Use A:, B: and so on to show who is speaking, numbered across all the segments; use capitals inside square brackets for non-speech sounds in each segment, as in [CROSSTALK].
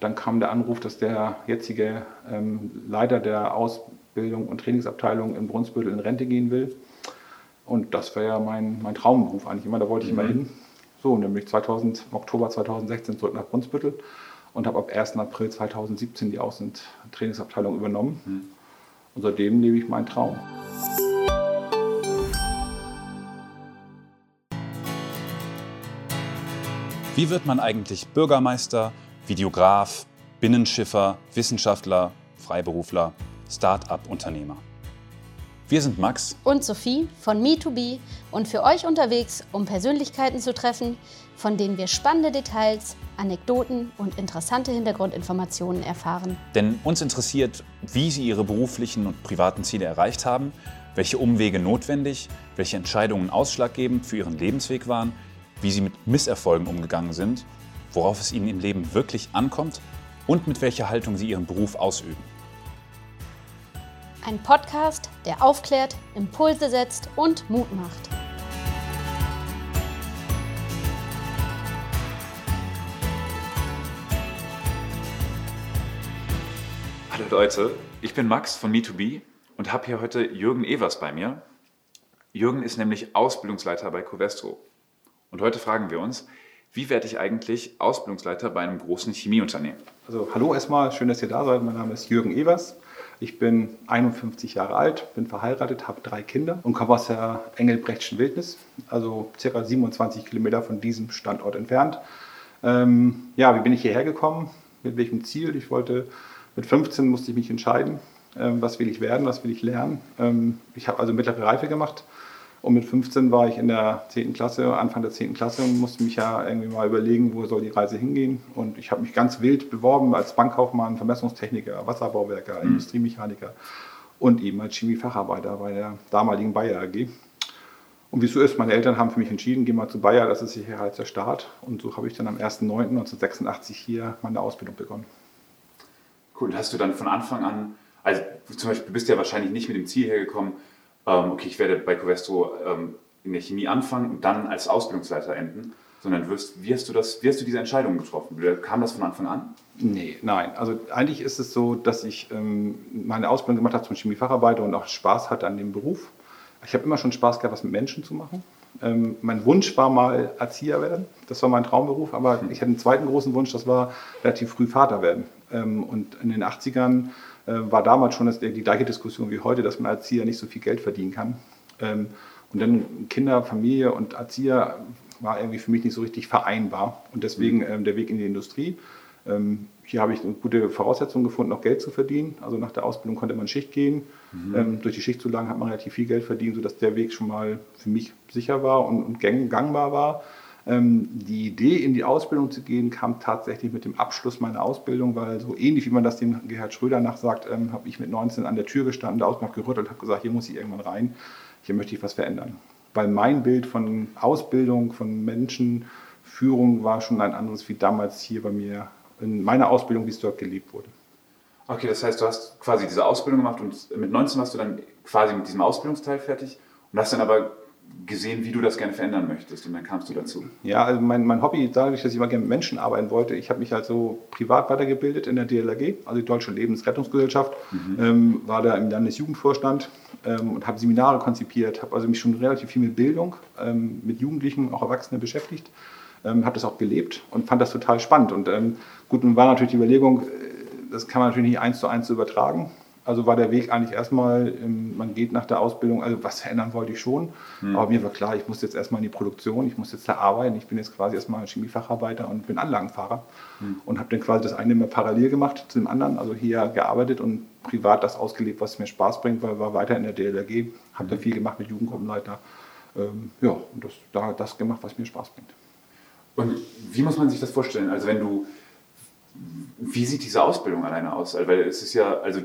A: Dann kam der Anruf, dass der jetzige ähm, Leiter der Ausbildung und Trainingsabteilung in Brunsbüttel in Rente gehen will. Und das wäre ja mein, mein Traumberuf eigentlich immer, da wollte ich mhm. immer hin. So, nämlich 2000, Oktober 2016 zurück nach Brunsbüttel und habe ab 1. April 2017 die Außen- und Trainingsabteilung übernommen. Mhm. Und seitdem lebe ich meinen Traum.
B: Wie wird man eigentlich Bürgermeister, Videograf, Binnenschiffer, Wissenschaftler, Freiberufler, Start-up-Unternehmer? Wir sind Max
C: und Sophie von Me2B und für euch unterwegs, um Persönlichkeiten zu treffen, von denen wir spannende Details, Anekdoten und interessante Hintergrundinformationen erfahren.
B: Denn uns interessiert, wie sie ihre beruflichen und privaten Ziele erreicht haben, welche Umwege notwendig, welche Entscheidungen ausschlaggebend für ihren Lebensweg waren, wie sie mit Misserfolgen umgegangen sind, worauf es ihnen im Leben wirklich ankommt und mit welcher Haltung sie ihren Beruf ausüben.
C: Ein Podcast, der aufklärt, Impulse setzt und Mut macht.
B: Hallo Leute, ich bin Max von Me2B und habe hier heute Jürgen Evers bei mir. Jürgen ist nämlich Ausbildungsleiter bei Covestro. Und heute fragen wir uns, wie werde ich eigentlich Ausbildungsleiter bei einem großen Chemieunternehmen?
A: Also hallo erstmal, schön, dass ihr da seid. Mein Name ist Jürgen Evers. Ich bin 51 Jahre alt, bin verheiratet, habe drei Kinder und komme aus der Engelbrechtschen Wildnis, also circa 27 Kilometer von diesem Standort entfernt. Ähm, ja, wie bin ich hierher gekommen? Mit welchem Ziel? Ich wollte, mit 15 musste ich mich entscheiden, ähm, was will ich werden, was will ich lernen. Ähm, ich habe also mittlere Reife gemacht und mit 15 war ich in der 10. Klasse, Anfang der 10. Klasse und musste mich ja irgendwie mal überlegen, wo soll die Reise hingehen. Und ich habe mich ganz wild beworben als Bankkaufmann, Vermessungstechniker, Wasserbauwerker, mhm. Industriemechaniker und eben als Chemiefacharbeiter bei der damaligen Bayer AG. Und wie es so ist, meine Eltern haben für mich entschieden, geh mal zu Bayer, das ist sicher als der Start. Und so habe ich dann am 1.9.1986 hier meine Ausbildung begonnen.
B: Cool, hast du dann von Anfang an, also zum Beispiel, du bist ja wahrscheinlich nicht mit dem Ziel hergekommen, ähm, okay, ich werde bei Covestro ähm, in der Chemie anfangen und dann als Ausbildungsleiter enden, sondern wirst, wie, hast du das, wie hast du diese Entscheidung getroffen? Kam das von Anfang an?
A: Nee, nein. Also eigentlich ist es so, dass ich ähm, meine Ausbildung gemacht habe zum Chemiefacharbeiter und auch Spaß hatte an dem Beruf. Ich habe immer schon Spaß gehabt, was mit Menschen zu machen. Ähm, mein Wunsch war mal Erzieher werden. Das war mein Traumberuf. Aber ich hatte einen zweiten großen Wunsch, das war relativ früh Vater werden. Ähm, und in den 80ern äh, war damals schon das, die gleiche Diskussion wie heute, dass man als Erzieher nicht so viel Geld verdienen kann. Ähm, und dann Kinder, Familie und Erzieher war irgendwie für mich nicht so richtig vereinbar. Und deswegen mhm. ähm, der Weg in die Industrie. Ähm, hier habe ich gute Voraussetzung gefunden, noch Geld zu verdienen. Also nach der Ausbildung konnte man Schicht gehen. Mhm. Durch die Schichtzulagen hat man relativ viel Geld verdient, sodass der Weg schon mal für mich sicher war und, und gangbar war. Ähm, die Idee, in die Ausbildung zu gehen, kam tatsächlich mit dem Abschluss meiner Ausbildung, weil so ähnlich wie man das dem Gerhard Schröder nachsagt, ähm, habe ich mit 19 an der Tür gestanden, der Ausbildung gerüttelt, habe gesagt, hier muss ich irgendwann rein, hier möchte ich was verändern. Weil mein Bild von Ausbildung, von Menschen, Führung war schon ein anderes wie damals hier bei mir in meiner Ausbildung, wie es dort gelebt wurde.
B: Okay, das heißt, du hast quasi diese Ausbildung gemacht und mit 19 warst du dann quasi mit diesem Ausbildungsteil fertig und hast dann aber gesehen, wie du das gerne verändern möchtest und dann kamst du dazu?
A: Ja, also mein, mein Hobby, dadurch, dass ich immer gerne mit Menschen arbeiten wollte, ich habe mich halt so privat weitergebildet in der DLRG, also die Deutsche Lebensrettungsgesellschaft, mhm. ähm, war da im Landesjugendvorstand ähm, und habe Seminare konzipiert, habe also mich schon relativ viel mit Bildung, ähm, mit Jugendlichen, auch Erwachsenen beschäftigt, ähm, habe das auch gelebt und fand das total spannend. Und ähm, gut, nun war natürlich die Überlegung, äh, das kann man natürlich nicht eins zu eins übertragen. Also war der Weg eigentlich erstmal, ähm, man geht nach der Ausbildung, also was verändern wollte ich schon. Mhm. Aber mir war klar, ich muss jetzt erstmal in die Produktion, ich muss jetzt da arbeiten. Ich bin jetzt quasi erstmal Chemiefacharbeiter und bin Anlagenfahrer. Mhm. Und habe dann quasi das eine immer parallel gemacht zu dem anderen. Also hier gearbeitet und privat das ausgelebt, was mir Spaß bringt, weil ich war weiter in der DLRG, habe mhm. da viel gemacht mit Jugendgruppenleiter. Ähm, ja, und das, da das gemacht, was mir Spaß bringt.
B: Und wie muss man sich das vorstellen? Also wenn du, wie sieht diese Ausbildung alleine aus? Weil es ist ja, also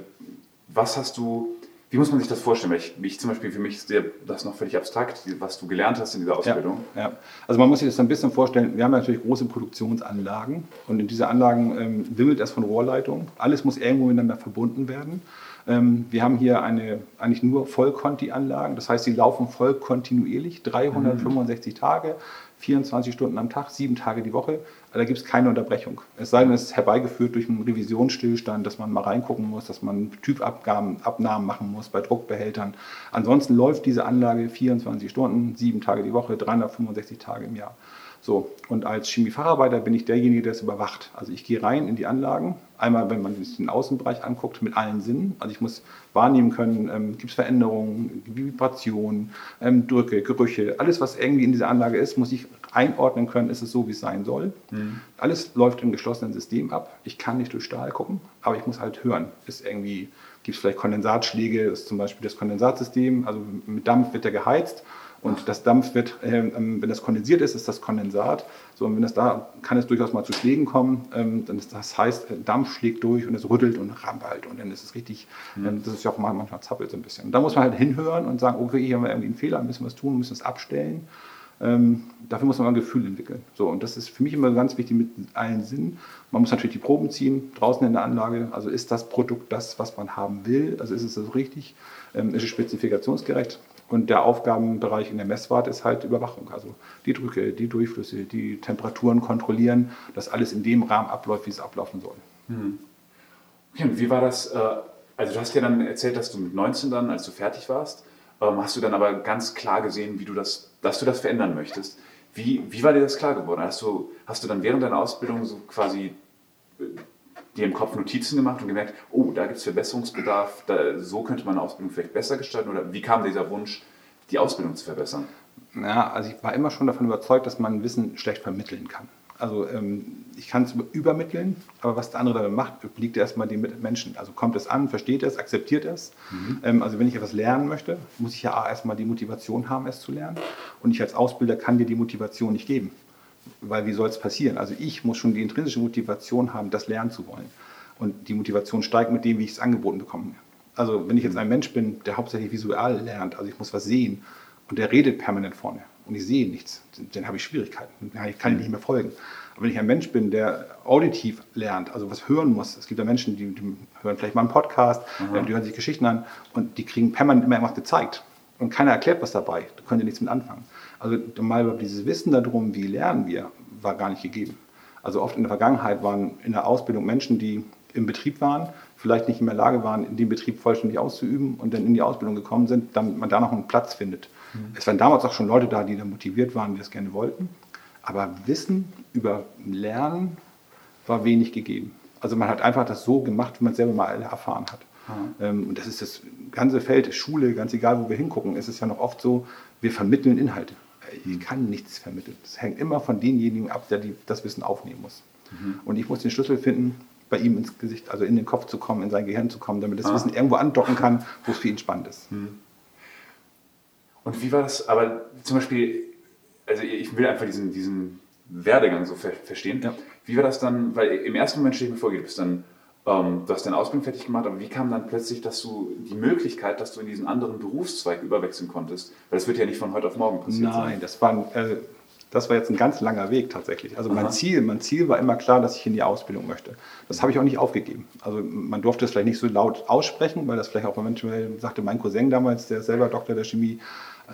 B: was hast du, wie muss man sich das vorstellen? Weil ich, ich zum Beispiel, für mich ist das noch völlig abstrakt, was du gelernt hast in dieser Ausbildung.
A: Ja, ja. also man muss sich das ein bisschen vorstellen, wir haben natürlich große Produktionsanlagen und in diese Anlagen ähm, wimmelt es von Rohrleitungen. Alles muss irgendwo miteinander verbunden werden. Ähm, wir haben hier eine, eigentlich nur Vollkonti-Anlagen, das heißt, sie laufen voll kontinuierlich, 365 mhm. Tage, 24 Stunden am Tag, sieben Tage die Woche. Da gibt es keine Unterbrechung. Es sei denn, es ist herbeigeführt durch einen Revisionsstillstand, dass man mal reingucken muss, dass man Typabnahmen machen muss bei Druckbehältern. Ansonsten läuft diese Anlage 24 Stunden, sieben Tage die Woche, 365 Tage im Jahr. So, und als Chemiefacharbeiter bin ich derjenige, der es überwacht. Also ich gehe rein in die Anlagen, einmal wenn man sich den Außenbereich anguckt, mit allen Sinnen. Also ich muss wahrnehmen können, ähm, gibt es Veränderungen, Vibrationen, ähm, Drücke, Gerüche, alles was irgendwie in dieser Anlage ist, muss ich einordnen können, ist es so, wie es sein soll. Mhm. Alles läuft im geschlossenen System ab. Ich kann nicht durch Stahl gucken, aber ich muss halt hören. Ist irgendwie, gibt es vielleicht Kondensatschläge, ist zum Beispiel das Kondensatsystem, also mit Dampf wird er geheizt und das Dampf wird, äh, wenn das kondensiert ist, ist das Kondensat. So, und wenn das da, kann es durchaus mal zu Schlägen kommen. Ähm, dann ist, das heißt, Dampf schlägt durch und es rüttelt und rampelt. Und dann ist es richtig, mhm. ähm, das ist ja auch mal, manchmal zappelt so ein bisschen. Und da muss man halt hinhören und sagen, okay, hier haben wir irgendwie einen Fehler, müssen wir was tun, müssen es abstellen. Ähm, dafür muss man ein Gefühl entwickeln. So, und das ist für mich immer ganz wichtig mit allen Sinnen. Man muss natürlich die Proben ziehen, draußen in der Anlage. Also ist das Produkt das, was man haben will? Also ist es so richtig? Ähm, ist es spezifikationsgerecht? Und der Aufgabenbereich in der Messwart ist halt Überwachung. Also die Drücke, die Durchflüsse, die Temperaturen kontrollieren, dass alles in dem Rahmen abläuft, wie es ablaufen soll. Mhm.
B: Okay, und wie war das? Äh, also du hast ja dann erzählt, dass du mit 19 dann, als du fertig warst, ähm, hast du dann aber ganz klar gesehen, wie du das, dass du das verändern möchtest. Wie, wie war dir das klar geworden? Hast du, hast du dann während deiner Ausbildung so quasi äh, dir im Kopf Notizen gemacht und gemerkt, oh, da gibt es Verbesserungsbedarf, da, so könnte man eine Ausbildung vielleicht besser gestalten? Oder wie kam dieser Wunsch, die Ausbildung zu verbessern?
A: Ja, also ich war immer schon davon überzeugt, dass man Wissen schlecht vermitteln kann. Also ähm, ich kann es übermitteln, aber was der andere damit macht, liegt erstmal dem Menschen. Also kommt es an, versteht es, akzeptiert es. Mhm. Ähm, also wenn ich etwas lernen möchte, muss ich ja erstmal die Motivation haben, es zu lernen. Und ich als Ausbilder kann dir die Motivation nicht geben. Weil wie soll es passieren? Also ich muss schon die intrinsische Motivation haben, das lernen zu wollen. Und die Motivation steigt mit dem, wie ich es angeboten bekomme. Also wenn ich jetzt ein Mensch bin, der hauptsächlich visuell lernt, also ich muss was sehen und der redet permanent vorne und ich sehe nichts, dann habe ich Schwierigkeiten. Ich kann nicht mehr folgen. Aber wenn ich ein Mensch bin, der auditiv lernt, also was hören muss, es gibt ja Menschen, die, die hören vielleicht mal einen Podcast, Aha. die hören sich Geschichten an und die kriegen permanent immer irgendwas gezeigt. Und keiner erklärt was dabei. Da können ja nichts mit anfangen. Also mal dieses Wissen darum, wie lernen wir, war gar nicht gegeben. Also oft in der Vergangenheit waren in der Ausbildung Menschen, die im Betrieb waren, vielleicht nicht in der Lage waren, in dem Betrieb vollständig auszuüben und dann in die Ausbildung gekommen sind, damit man da noch einen Platz findet. Mhm. Es waren damals auch schon Leute da, die da motiviert waren, die das gerne wollten. Aber Wissen über Lernen war wenig gegeben. Also man hat einfach das so gemacht, wie man es selber mal erfahren hat. Mhm. Und das ist das ganze Feld, Schule, ganz egal, wo wir hingucken, ist es ja noch oft so, wir vermitteln Inhalte. Ich kann nichts vermitteln. Es hängt immer von denjenigen ab, der die, das Wissen aufnehmen muss. Mhm. Und ich muss den Schlüssel finden, bei ihm ins Gesicht, also in den Kopf zu kommen, in sein Gehirn zu kommen, damit das ah. Wissen irgendwo andocken kann, wo es für ihn spannend ist. Mhm.
B: Und wie war das, aber zum Beispiel, also ich will einfach diesen, diesen Werdegang so ver verstehen. Ja. Wie war das dann, weil im ersten Moment stehe ich mir vor, du bist dann ähm, du hast deine Ausbildung fertig gemacht, aber wie kam dann plötzlich dass du die Möglichkeit, dass du in diesen anderen Berufszweig überwechseln konntest? Weil das wird ja nicht von heute auf morgen passieren.
A: Nein, das war, äh, das war jetzt ein ganz langer Weg tatsächlich. Also mein Ziel, mein Ziel war immer klar, dass ich in die Ausbildung möchte. Das habe ich auch nicht aufgegeben. Also man durfte es vielleicht nicht so laut aussprechen, weil das vielleicht auch eventuell, sagte mein Cousin damals, der selber Doktor der Chemie,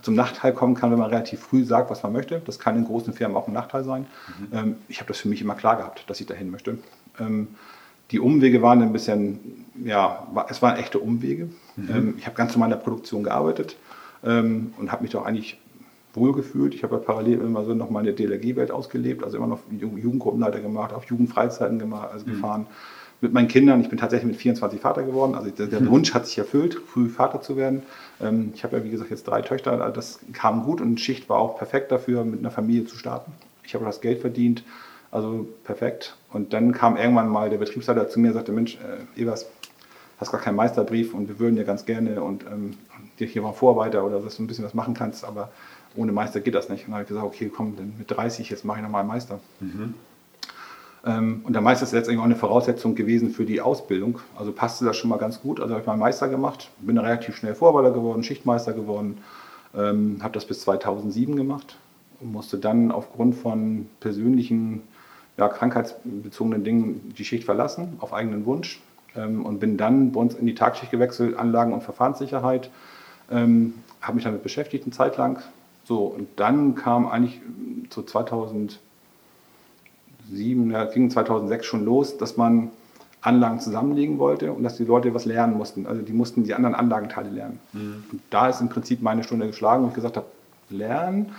A: zum Nachteil kommen kann, wenn man relativ früh sagt, was man möchte. Das kann in großen Firmen auch ein Nachteil sein. Mhm. Ähm, ich habe das für mich immer klar gehabt, dass ich dahin möchte. Ähm, die Umwege waren ein bisschen, ja, es waren echte Umwege. Mhm. Ähm, ich habe ganz normal in der Produktion gearbeitet und habe mich doch eigentlich wohlgefühlt. Ich habe ja parallel immer so noch meine DLRG-Welt ausgelebt, also immer noch Jugendgruppenleiter gemacht, auf Jugendfreizeiten gemacht, also mhm. gefahren mit meinen Kindern. Ich bin tatsächlich mit 24 Vater geworden. Also der, mhm. Wunsch hat sich erfüllt, früh Vater zu werden. Ähm, ich habe ja, wie gesagt, jetzt drei Töchter. Also das kam gut und Schicht war auch perfekt dafür, mit einer Familie zu starten. Ich habe das Geld verdient. Also perfekt. Und dann kam irgendwann mal der Betriebsleiter zu mir und sagte, Mensch, äh, Evers, hast gar keinen Meisterbrief und wir würden ja ganz gerne und ähm, dir hier mal Vorarbeiter oder dass du ein bisschen was machen kannst, aber ohne Meister geht das nicht. Und dann habe ich gesagt, okay, komm, dann mit 30, jetzt mache ich nochmal einen Meister. Mhm. Ähm, und der Meister ist letztendlich auch eine Voraussetzung gewesen für die Ausbildung. Also passte das schon mal ganz gut. Also habe ich meinen Meister gemacht, bin relativ schnell Vorarbeiter geworden, Schichtmeister geworden, ähm, habe das bis 2007 gemacht und musste dann aufgrund von persönlichen ja, krankheitsbezogenen Dingen die Schicht verlassen, auf eigenen Wunsch. Ähm, und bin dann bei uns in die Tagschicht gewechselt, Anlagen- und Verfahrenssicherheit. Ähm, habe mich damit beschäftigt eine Zeit lang. So, und dann kam eigentlich zu 2007 2007, ja, ging 2006 schon los, dass man Anlagen zusammenlegen wollte und dass die Leute was lernen mussten. Also die mussten die anderen Anlagenteile lernen. Mhm. Und da ist im Prinzip meine Stunde geschlagen, wo ich gesagt habe, lernen,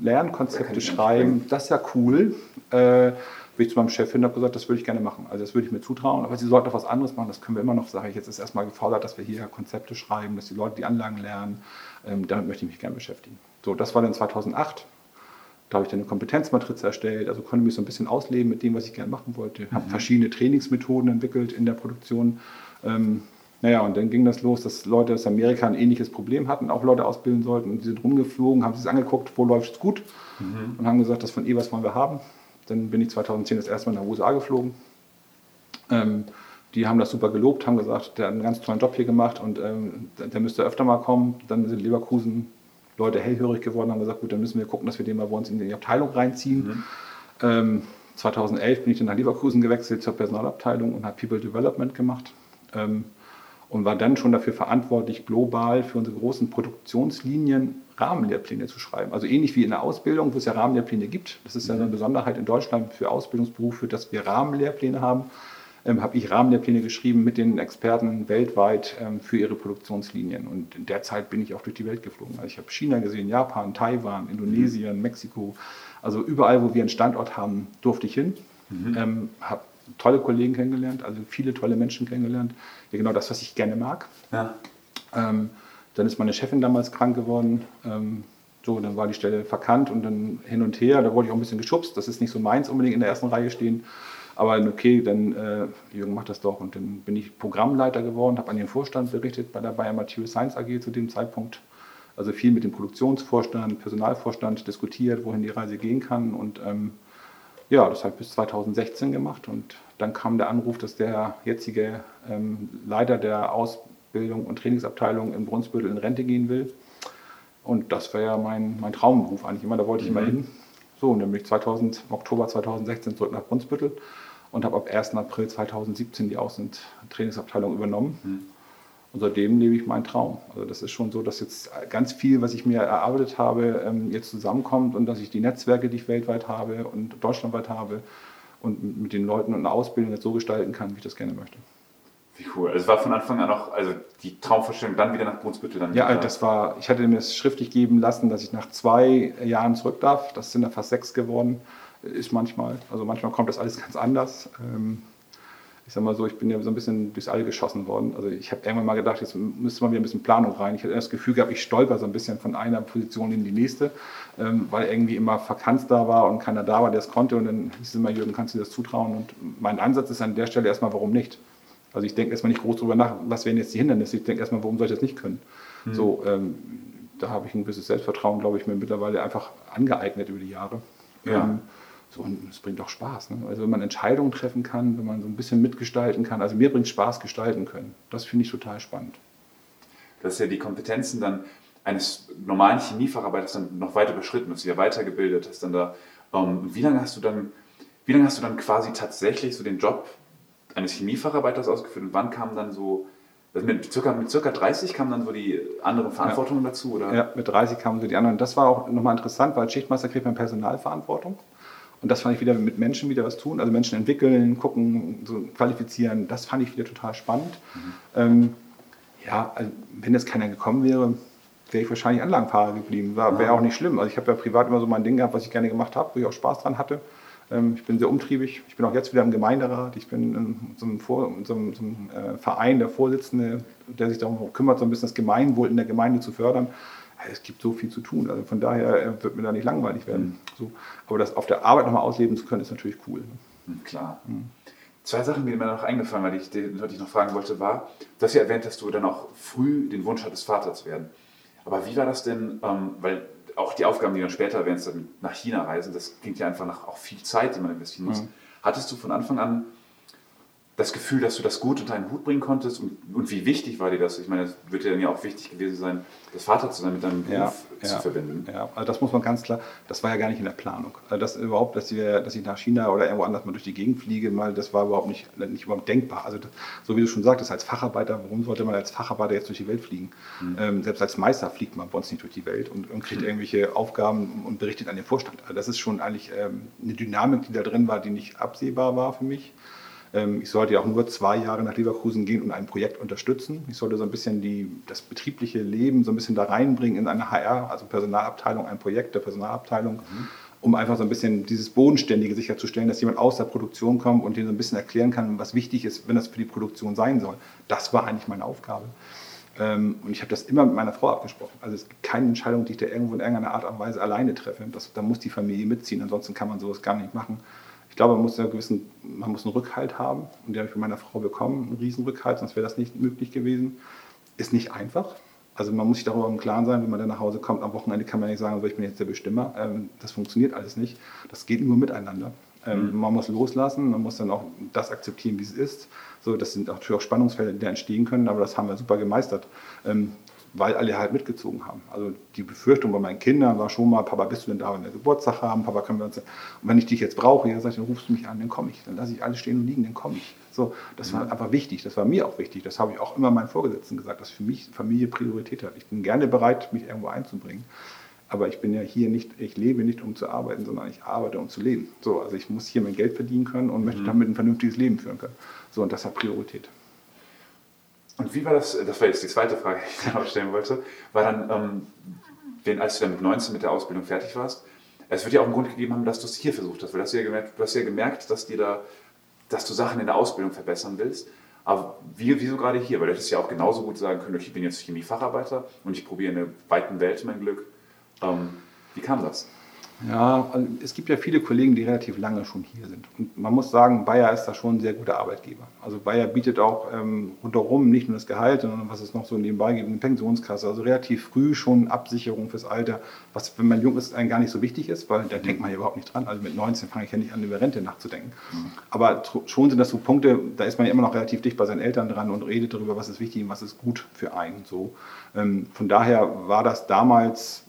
A: Lernkonzepte schreiben, das ist ja cool. Äh, bin ich zu meinem Chef hin und habe gesagt, das würde ich gerne machen. Also das würde ich mir zutrauen, aber Sie sollten doch was anderes machen, das können wir immer noch, sage ich. Jetzt ist erstmal gefordert, dass wir hier Konzepte schreiben, dass die Leute die Anlagen lernen. Ähm, damit möchte ich mich gerne beschäftigen. So, das war dann 2008. Da habe ich dann eine Kompetenzmatrize erstellt, also konnte mich so ein bisschen ausleben mit dem, was ich gerne machen wollte. Mhm. Habe verschiedene Trainingsmethoden entwickelt in der Produktion. Ähm, naja, und dann ging das los, dass Leute aus Amerika ein ähnliches Problem hatten, auch Leute ausbilden sollten. Und die sind rumgeflogen, haben sich angeguckt, wo läuft es gut mhm. und haben gesagt, das von eh was wollen wir haben. Dann bin ich 2010 das erste Mal nach den USA geflogen. Ähm, die haben das super gelobt, haben gesagt, der hat einen ganz tollen Job hier gemacht und ähm, der müsste öfter mal kommen. Dann sind Leverkusen Leute hellhörig geworden, haben gesagt, gut, dann müssen wir gucken, dass wir den mal bei uns in die Abteilung reinziehen. Mhm. Ähm, 2011 bin ich dann nach Leverkusen gewechselt zur Personalabteilung und habe People Development gemacht ähm, und war dann schon dafür verantwortlich, global für unsere großen Produktionslinien Rahmenlehrpläne zu schreiben. Also ähnlich wie in der Ausbildung, wo es ja Rahmenlehrpläne gibt. Das ist ja eine Besonderheit in Deutschland für Ausbildungsberufe, dass wir Rahmenlehrpläne haben. Ähm, habe ich Rahmenlehrpläne geschrieben mit den Experten weltweit ähm, für ihre Produktionslinien. Und in der Zeit bin ich auch durch die Welt geflogen. Also ich habe China gesehen, Japan, Taiwan, Indonesien, Mexiko. Also überall, wo wir einen Standort haben, durfte ich hin. Mhm. Ähm, habe tolle Kollegen kennengelernt, also viele tolle Menschen kennengelernt. Ja, genau das, was ich gerne mag. Ja. Ähm, dann ist meine Chefin damals krank geworden. Ähm, so, dann war die Stelle verkannt und dann hin und her. Da wurde ich auch ein bisschen geschubst. Das ist nicht so meins, unbedingt in der ersten Reihe stehen. Aber okay, dann äh, Jürgen macht das doch. Und dann bin ich Programmleiter geworden, habe an den Vorstand berichtet bei der Bayer Material Science AG zu dem Zeitpunkt. Also viel mit dem Produktionsvorstand, Personalvorstand diskutiert, wohin die Reise gehen kann. Und ähm, ja, das habe ich bis 2016 gemacht. Und dann kam der Anruf, dass der jetzige ähm, Leiter der Ausbildung Bildung und Trainingsabteilung in Brunsbüttel in Rente gehen will. Und das wäre ja mein, mein Traumberuf eigentlich immer, da wollte ich mhm. immer hin. So, und dann bin ich 2000, Oktober 2016 zurück nach Brunsbüttel und habe ab 1. April 2017 die Außen- und Trainingsabteilung übernommen. Mhm. Und seitdem lebe ich meinen Traum. Also das ist schon so, dass jetzt ganz viel, was ich mir erarbeitet habe, ähm, jetzt zusammenkommt und dass ich die Netzwerke, die ich weltweit habe und deutschlandweit habe und mit den Leuten und Ausbildung jetzt so gestalten kann, wie ich das gerne möchte.
B: Wie cool. Also es war von Anfang an auch, also die Traumvorstellung, dann wieder nach Brunsbüttel. Dann
A: ja, das war, ich hatte mir das schriftlich geben lassen, dass ich nach zwei Jahren zurück darf. Das sind ja fast sechs geworden. Ist manchmal. Also manchmal kommt das alles ganz anders. Ähm, ich sag mal so, ich bin ja so ein bisschen durchs All geschossen worden. Also ich habe irgendwann mal gedacht, jetzt müsste mal wieder ein bisschen Planung rein. Ich hatte das Gefühl gehabt, ich stolper so ein bisschen von einer Position in die nächste, ähm, weil irgendwie immer Vakanz da war und keiner da war, der es konnte. Und dann hieß es immer, Jürgen, kannst du dir das zutrauen? Und mein Ansatz ist an der Stelle erstmal, warum nicht? Also ich denke erstmal nicht groß darüber nach, was wären jetzt die Hindernisse. Ich denke erstmal, warum soll ich das nicht können? Mhm. So, ähm, da habe ich ein gewisses Selbstvertrauen, glaube ich, mir mittlerweile einfach angeeignet über die Jahre. Ja. Ähm, so, und es bringt auch Spaß. Ne? Also wenn man Entscheidungen treffen kann, wenn man so ein bisschen mitgestalten kann. Also mir bringt Spaß gestalten können. Das finde ich total spannend.
B: Das ist ja die Kompetenzen dann eines normalen Chemiefacharbeiters dann noch weiter überschritten, hast du ja weitergebildet, hast dann da. Ähm, wie lange hast du dann, wie lange hast du dann quasi tatsächlich so den Job eines Chemiefacharbeiters ausgeführt und wann kam dann so, also mit, circa, mit circa 30 kamen dann so die anderen Verantwortungen ja. dazu? Oder?
A: Ja, mit 30 kamen so die anderen. Das war auch nochmal interessant, weil als Schichtmeister kriegt man Personalverantwortung. Und das fand ich wieder mit Menschen wieder was tun, also Menschen entwickeln, gucken, so qualifizieren, das fand ich wieder total spannend. Mhm. Ähm, ja, also wenn jetzt keiner gekommen wäre, wäre ich wahrscheinlich Anlagenfahrer geblieben. Wäre auch nicht schlimm. Also ich habe ja privat immer so mein Ding gehabt, was ich gerne gemacht habe, wo ich auch Spaß dran hatte. Ähm, ich bin sehr umtriebig. Ich bin auch jetzt wieder im Gemeinderat. Ich bin in so einem, Vor so einem, so einem äh, Verein, der Vorsitzende, der sich darum kümmert, so ein bisschen das Gemeinwohl in der Gemeinde zu fördern. Es gibt so viel zu tun. Also von daher äh, wird mir da nicht langweilig werden. Mhm. So. Aber das auf der Arbeit nochmal ausleben zu können, ist natürlich cool.
B: Mhm, klar. Mhm. Zwei Sachen, die mir noch eingefallen weil ich, die, ich noch fragen wollte, war, dass du erwähnt hast, du dann auch früh den Wunsch hattest, Vater zu werden. Aber wie war das denn, ähm, weil auch die Aufgaben, die dann später, es dann nach China reisen, das klingt ja einfach nach auch viel Zeit, die man investieren muss. Mhm. Hattest du von Anfang an das Gefühl, dass du das gut unter einen Hut bringen konntest und, und wie wichtig war dir das? Ich meine, es wird dir dann ja auch wichtig gewesen sein, das Vater zu sein mit deinem Beruf
A: ja,
B: zu verbinden.
A: Ja, also das muss man ganz klar, das war ja gar nicht in der Planung. Also das überhaupt, dass, wir, dass ich nach China oder irgendwo anders mal durch die Gegend fliege, mal, das war überhaupt nicht, nicht überhaupt denkbar. Also das, so wie du schon sagtest, als Facharbeiter, warum sollte man als Facharbeiter jetzt durch die Welt fliegen? Mhm. Ähm, selbst als Meister fliegt man bei uns nicht durch die Welt und, und kriegt mhm. irgendwelche Aufgaben und berichtet an den Vorstand. Also das ist schon eigentlich ähm, eine Dynamik, die da drin war, die nicht absehbar war für mich. Ähm, ich sollte ja auch nur zwei Jahre nach Leverkusen gehen und ein Projekt unterstützen. Ich sollte so ein bisschen die, das betriebliche Leben so ein bisschen da reinbringen in eine HR, also Personalabteilung, ein Projekt der Personalabteilung, mhm. um einfach so ein bisschen dieses Bodenständige sicherzustellen, dass jemand aus der Produktion kommt und denen so ein bisschen erklären kann, was wichtig ist, wenn das für die Produktion sein soll. Das war eigentlich meine Aufgabe. Ähm, und ich habe das immer mit meiner Frau abgesprochen. Also es gibt keine Entscheidung, die ich da irgendwo in irgendeiner Art und Weise alleine treffe. Das, da muss die Familie mitziehen, ansonsten kann man sowas gar nicht machen ich glaube, man muss, einen gewissen, man muss einen Rückhalt haben. Und den habe ich von meiner Frau bekommen, einen riesen Rückhalt, sonst wäre das nicht möglich gewesen. Ist nicht einfach. Also man muss sich darüber im Klaren sein, wenn man dann nach Hause kommt. Am Wochenende kann man nicht sagen, ich bin jetzt der Bestimmer. Ähm, das funktioniert alles nicht. Das geht nur miteinander. Ähm, mhm. Man muss loslassen, man muss dann auch das akzeptieren, wie es ist. So, das sind natürlich auch Spannungsfelder, die da entstehen können, aber das haben wir super gemeistert. Weil alle halt mitgezogen haben. Also die Befürchtung bei meinen Kindern war schon mal, Papa, bist du denn da, wenn wir Geburtstag haben? Papa, können wir uns... Und wenn ich dich jetzt brauche, ja, sag ich, dann rufst du mich an, dann komme ich. Dann lasse ich alles stehen und liegen, dann komme ich. So, das war einfach wichtig, das war mir auch wichtig. Das habe ich auch immer meinen Vorgesetzten gesagt, dass für mich Familie Priorität hat. Ich bin gerne bereit, mich irgendwo einzubringen. Aber ich bin ja hier nicht, ich lebe nicht, um zu arbeiten, sondern ich arbeite, um zu leben. So, also ich muss hier mein Geld verdienen können und möchte mhm. damit ein vernünftiges Leben führen können. So, und das hat Priorität.
B: Und wie war das, das war jetzt die zweite Frage, [LAUGHS] die ich noch stellen wollte, war dann, ähm, als du dann mit 19 mit der Ausbildung fertig warst, es wird ja auch einen Grund gegeben haben, dass du es hier versucht hast, weil du hast ja gemerkt, du hast ja gemerkt, dass, dir da, dass du Sachen in der Ausbildung verbessern willst. Aber wie, wieso gerade hier? Weil du hättest ja auch genauso gut sagen können, ich bin jetzt Chemiefacharbeiter und ich probiere in der weiten Welt mein Glück. Ähm, wie kam das?
A: Ja, also es gibt ja viele Kollegen, die relativ lange schon hier sind. Und man muss sagen, Bayer ist da schon ein sehr guter Arbeitgeber. Also Bayer bietet auch ähm, rundherum nicht nur das Gehalt, sondern was es noch so nebenbei gibt, eine Pensionskasse. Also relativ früh schon Absicherung fürs Alter, was, wenn man jung ist, einem gar nicht so wichtig ist, weil da denkt man ja überhaupt nicht dran. Also mit 19 fange ich ja nicht an, über Rente nachzudenken. Mhm. Aber schon sind das so Punkte, da ist man ja immer noch relativ dicht bei seinen Eltern dran und redet darüber, was ist wichtig und was ist gut für einen. So. Ähm, von daher war das damals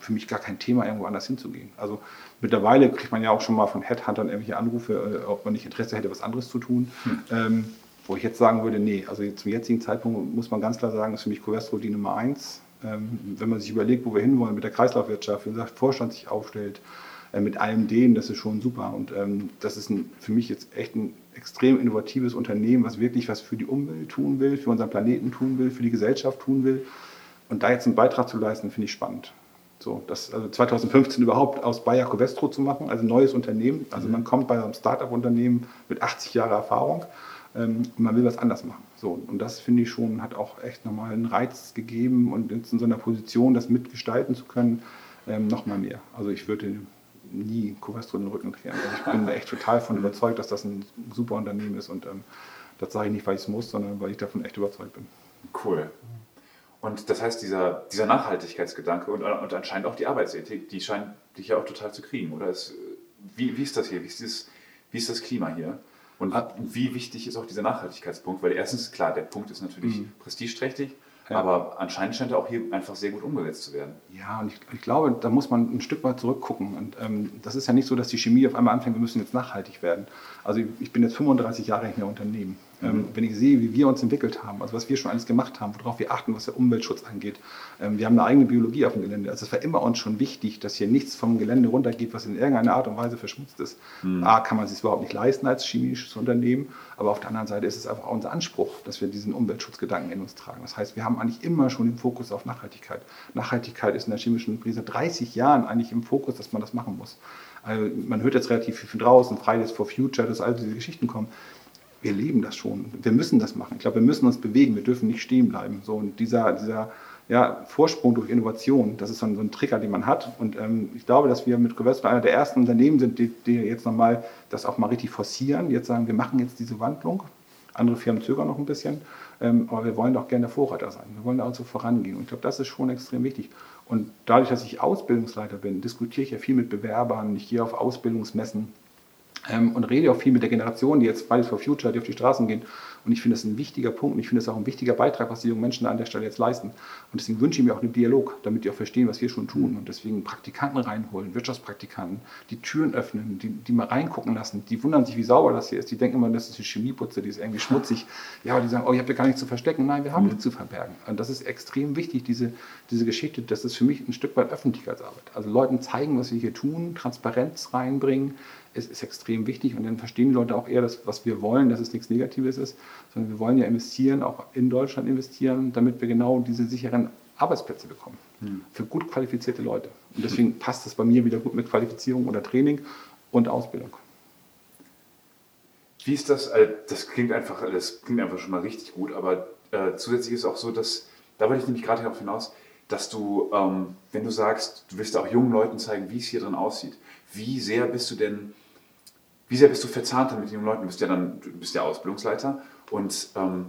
A: für mich gar kein Thema, irgendwo anders hinzugehen. Also mittlerweile kriegt man ja auch schon mal von Headhuntern irgendwelche Anrufe, äh, ob man nicht Interesse hätte, was anderes zu tun. Hm. Ähm, wo ich jetzt sagen würde, nee, also zum jetzigen Zeitpunkt muss man ganz klar sagen, ist für mich Covestro die Nummer eins. Ähm, wenn man sich überlegt, wo wir hinwollen mit der Kreislaufwirtschaft, wie gesagt, Vorstand sich aufstellt, äh, mit allem denen, das ist schon super. Und ähm, das ist ein, für mich jetzt echt ein extrem innovatives Unternehmen, was wirklich was für die Umwelt tun will, für unseren Planeten tun will, für die Gesellschaft tun will. Und da jetzt einen Beitrag zu leisten, finde ich spannend. So, das, also 2015 überhaupt aus Bayer Covestro zu machen, also ein neues Unternehmen. Also man kommt bei einem Startup-Unternehmen mit 80 Jahren Erfahrung ähm, und man will was anders machen. So, und das finde ich schon, hat auch echt nochmal einen Reiz gegeben und jetzt in so einer Position, das mitgestalten zu können, ähm, nochmal mehr. Also ich würde nie Covestro den Rücken kehren. Also ich bin [LAUGHS] echt total davon überzeugt, dass das ein super Unternehmen ist und ähm, das sage ich nicht, weil ich es muss, sondern weil ich davon echt überzeugt bin.
B: Cool. Und das heißt, dieser, dieser Nachhaltigkeitsgedanke und, und anscheinend auch die Arbeitsethik, die scheint dich ja auch total zu kriegen. Oder ist, wie, wie ist das hier? Wie ist, dieses, wie ist das Klima hier? Und ah. wie wichtig ist auch dieser Nachhaltigkeitspunkt? Weil erstens, klar, der Punkt ist natürlich mhm. prestigeträchtig, ja. aber anscheinend scheint er auch hier einfach sehr gut umgesetzt zu werden.
A: Ja, und ich, ich glaube, da muss man ein Stück weit zurückgucken. Und ähm, das ist ja nicht so, dass die Chemie auf einmal anfängt, wir müssen jetzt nachhaltig werden. Also ich bin jetzt 35 Jahre in der Unternehmen. Mhm. wenn ich sehe, wie wir uns entwickelt haben, also was wir schon alles gemacht haben, worauf wir achten, was der Umweltschutz angeht. Ähm, wir haben eine eigene Biologie auf dem Gelände. Also es war immer uns schon wichtig, dass hier nichts vom Gelände runtergeht, was in irgendeiner Art und Weise verschmutzt ist. Mhm. A, kann man es sich überhaupt nicht leisten als chemisches Unternehmen, aber auf der anderen Seite ist es einfach unser Anspruch, dass wir diesen Umweltschutzgedanken in uns tragen. Das heißt, wir haben eigentlich immer schon den Fokus auf Nachhaltigkeit. Nachhaltigkeit ist in der chemischen Industrie seit 30 Jahren eigentlich im Fokus, dass man das machen muss. Also man hört jetzt relativ viel von draußen, Fridays for Future, dass all diese Geschichten kommen wir leben das schon. Wir müssen das machen. Ich glaube, wir müssen uns bewegen. Wir dürfen nicht stehen bleiben. So, und dieser, dieser ja, Vorsprung durch Innovation, das ist so ein, so ein Trigger, den man hat. Und ähm, ich glaube, dass wir mit Covestro einer der ersten Unternehmen sind, die, die jetzt nochmal das auch mal richtig forcieren. Jetzt sagen, wir machen jetzt diese Wandlung. Andere Firmen zögern noch ein bisschen. Ähm, aber wir wollen doch gerne Vorreiter sein. Wir wollen da also vorangehen. Und ich glaube, das ist schon extrem wichtig. Und dadurch, dass ich Ausbildungsleiter bin, diskutiere ich ja viel mit Bewerbern. Ich gehe auf Ausbildungsmessen ähm, und rede auch viel mit der Generation, die jetzt Fridays for Future, die auf die Straßen gehen. Und ich finde das ein wichtiger Punkt und ich finde es auch ein wichtiger Beitrag, was die jungen Menschen an der Stelle jetzt leisten. Und deswegen wünsche ich mir auch einen Dialog, damit die auch verstehen, was wir schon tun. Und deswegen Praktikanten reinholen, Wirtschaftspraktikanten, die Türen öffnen, die, die mal reingucken lassen. Die wundern sich, wie sauber das hier ist. Die denken immer, das ist eine Chemieputze, die ist irgendwie schmutzig. [LAUGHS] Ja, aber die sagen, oh, ich habe ja gar nichts zu verstecken. Nein, wir haben nichts zu verbergen. Und das ist extrem wichtig, diese, diese Geschichte. Das ist für mich ein Stück weit Öffentlichkeitsarbeit. Also Leuten zeigen, was wir hier tun, Transparenz reinbringen, ist, ist extrem wichtig und dann verstehen die Leute auch eher, dass, was wir wollen, dass es nichts Negatives ist, sondern wir wollen ja investieren, auch in Deutschland investieren, damit wir genau diese sicheren Arbeitsplätze bekommen hm. für gut qualifizierte Leute. Und deswegen passt es bei mir wieder gut mit Qualifizierung oder Training und Ausbildung.
B: Wie ist das? Also das klingt einfach, das klingt einfach schon mal richtig gut, aber äh, zusätzlich ist es auch so, dass, da wollte ich nämlich gerade darauf hinaus, dass du, ähm, wenn du sagst, du willst auch jungen Leuten zeigen, wie es hier drin aussieht, wie sehr bist du denn wie sehr bist du verzahnt mit den Leuten? Du bist ja dann, du bist ja Ausbildungsleiter und ähm,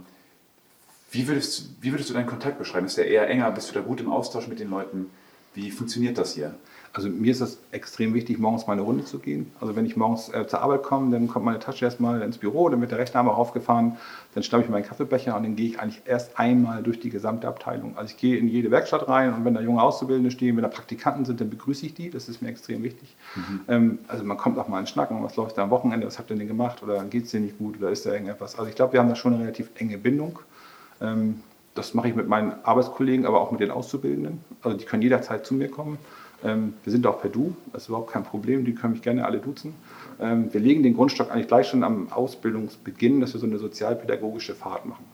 B: wie, würdest, wie würdest du deinen Kontakt beschreiben? Ist der eher enger? Bist du da gut im Austausch mit den Leuten? Wie funktioniert das hier?
A: Also mir ist es extrem wichtig, morgens mal eine Runde zu gehen. Also wenn ich morgens äh, zur Arbeit komme, dann kommt meine Tasche erstmal ins Büro, dann wird der Rechner einmal aufgefahren, dann schnappe ich meinen Kaffeebecher und dann gehe ich eigentlich erst einmal durch die gesamte Abteilung. Also ich gehe in jede Werkstatt rein und wenn da junge Auszubildende stehen, wenn da Praktikanten sind, dann begrüße ich die. Das ist mir extrem wichtig. Mhm. Ähm, also man kommt auch mal in Schnacken, was läuft da am Wochenende, was habt ihr denn gemacht oder geht es dir nicht gut oder ist da irgendetwas. Also ich glaube, wir haben da schon eine relativ enge Bindung. Ähm, das mache ich mit meinen Arbeitskollegen, aber auch mit den Auszubildenden. Also die können jederzeit zu mir kommen. Ähm, wir sind auch per Du, das ist überhaupt kein Problem, die können mich gerne alle duzen. Ähm, wir legen den Grundstock eigentlich gleich schon am Ausbildungsbeginn, dass wir so eine sozialpädagogische Fahrt machen.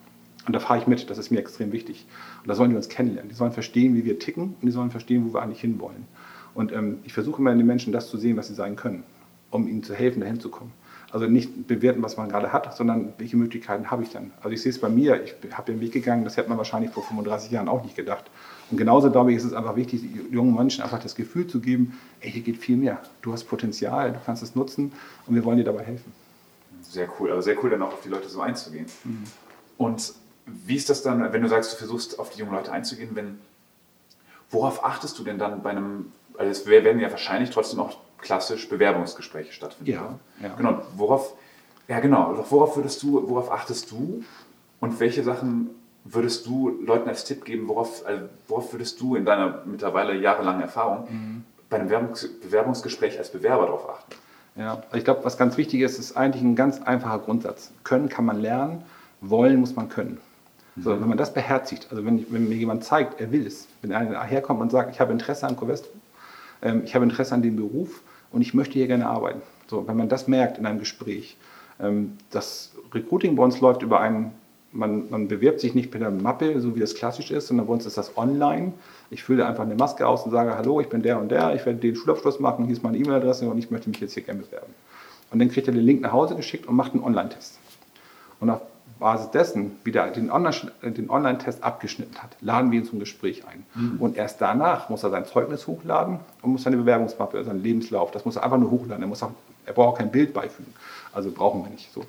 A: Und da fahre ich mit, das ist mir extrem wichtig. Und da sollen die uns kennenlernen. Die sollen verstehen, wie wir ticken und die sollen verstehen, wo wir eigentlich hinwollen. Und ähm, ich versuche immer in den Menschen das zu sehen, was sie sein können, um ihnen zu helfen, dahin zu kommen. Also nicht bewerten, was man gerade hat, sondern welche Möglichkeiten habe ich dann. Also ich sehe es bei mir, ich habe den Weg gegangen, das hätte man wahrscheinlich vor 35 Jahren auch nicht gedacht. Und genauso glaube ich, ist es einfach wichtig, jungen Menschen einfach das Gefühl zu geben, ey, hier geht viel mehr. Du hast Potenzial, du kannst es nutzen und wir wollen dir dabei helfen.
B: Sehr cool, aber sehr cool dann auch auf die Leute so einzugehen. Mhm. Und wie ist das dann, wenn du sagst, du versuchst auf die jungen Leute einzugehen, wenn, worauf achtest du denn dann bei einem, also es werden ja wahrscheinlich trotzdem auch klassisch Bewerbungsgespräche stattfinden.
A: Ja,
B: ja. Genau, worauf, ja genau, worauf würdest du, worauf achtest du und welche Sachen würdest du Leuten als Tipp geben, worauf, also worauf würdest du in deiner mittlerweile jahrelangen Erfahrung mhm. bei einem Bewerbungs Bewerbungsgespräch als Bewerber darauf achten?
A: Ja, also ich glaube, was ganz wichtig ist, ist eigentlich ein ganz einfacher Grundsatz. Können kann man lernen, wollen muss man können. Mhm. So, wenn man das beherzigt, also wenn, wenn, mir jemand zeigt, er will es, wenn einer herkommt und sagt, ich habe Interesse an Covestro, ähm, ich habe Interesse an dem Beruf und ich möchte hier gerne arbeiten. So, wenn man das merkt in einem Gespräch, ähm, das Recruiting bei uns läuft über einen man, man, bewirbt sich nicht mit einer Mappe, so wie das klassisch ist, sondern bei uns ist das online. Ich fülle einfach eine Maske aus und sage, hallo, ich bin der und der, ich werde den Schulabschluss machen, hier ist meine E-Mail-Adresse und ich möchte mich jetzt hier gerne bewerben. Und dann kriegt er den Link nach Hause geschickt und macht einen Online-Test. Und auf Basis dessen, wie der den Online-Test abgeschnitten hat, laden wir ihn zum Gespräch ein. Mhm. Und erst danach muss er sein Zeugnis hochladen und muss seine Bewerbungsmappe, seinen Lebenslauf, das muss er einfach nur hochladen. Er, muss auch, er braucht auch kein Bild beifügen. Also brauchen wir nicht so.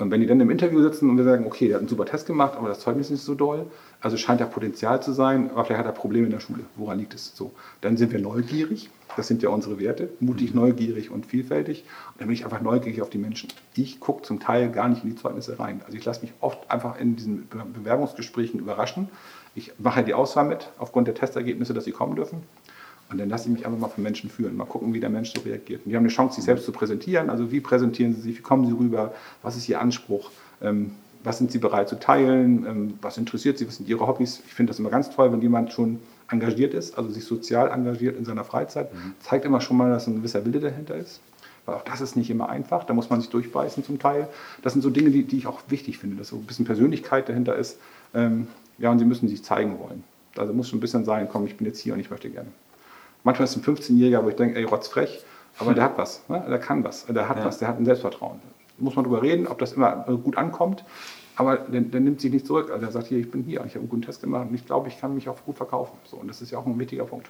A: Und wenn die dann im Interview sitzen und wir sagen, okay, der hat einen super Test gemacht, aber das Zeugnis ist nicht so doll, also scheint da Potenzial zu sein, aber vielleicht hat er Probleme in der Schule. Woran liegt es? So, dann sind wir neugierig. Das sind ja unsere Werte. Mutig, neugierig und vielfältig. Und dann bin ich einfach neugierig auf die Menschen. Ich gucke zum Teil gar nicht in die Zeugnisse rein. Also ich lasse mich oft einfach in diesen Bewerbungsgesprächen überraschen. Ich mache die Auswahl mit, aufgrund der Testergebnisse, dass sie kommen dürfen. Und dann lasse ich mich einfach mal von Menschen führen, mal gucken, wie der Mensch so reagiert. Und die haben eine Chance, sich selbst zu präsentieren. Also wie präsentieren sie sich, wie kommen sie rüber, was ist ihr Anspruch, ähm, was sind sie bereit zu teilen, ähm, was interessiert sie, was sind ihre Hobbys. Ich finde das immer ganz toll, wenn jemand schon engagiert ist, also sich sozial engagiert in seiner Freizeit, mhm. zeigt immer schon mal, dass ein gewisser Wille dahinter ist. Weil auch das ist nicht immer einfach, da muss man sich durchbeißen zum Teil. Das sind so Dinge, die, die ich auch wichtig finde, dass so ein bisschen Persönlichkeit dahinter ist. Ähm, ja, und sie müssen sich zeigen wollen. Also muss schon ein bisschen sein, komm, ich bin jetzt hier und ich möchte gerne. Manchmal ist ein 15-Jähriger, wo ich denke, ey, rotzfrech, aber der hat was, ne? der kann was, der hat ja. was, der hat ein Selbstvertrauen. Muss man darüber reden, ob das immer gut ankommt, aber der, der nimmt sich nicht zurück. Also der sagt, hier, ich bin hier, ich habe einen guten Test gemacht und ich glaube, ich kann mich auch gut verkaufen. So, und das ist ja auch ein wichtiger Punkt.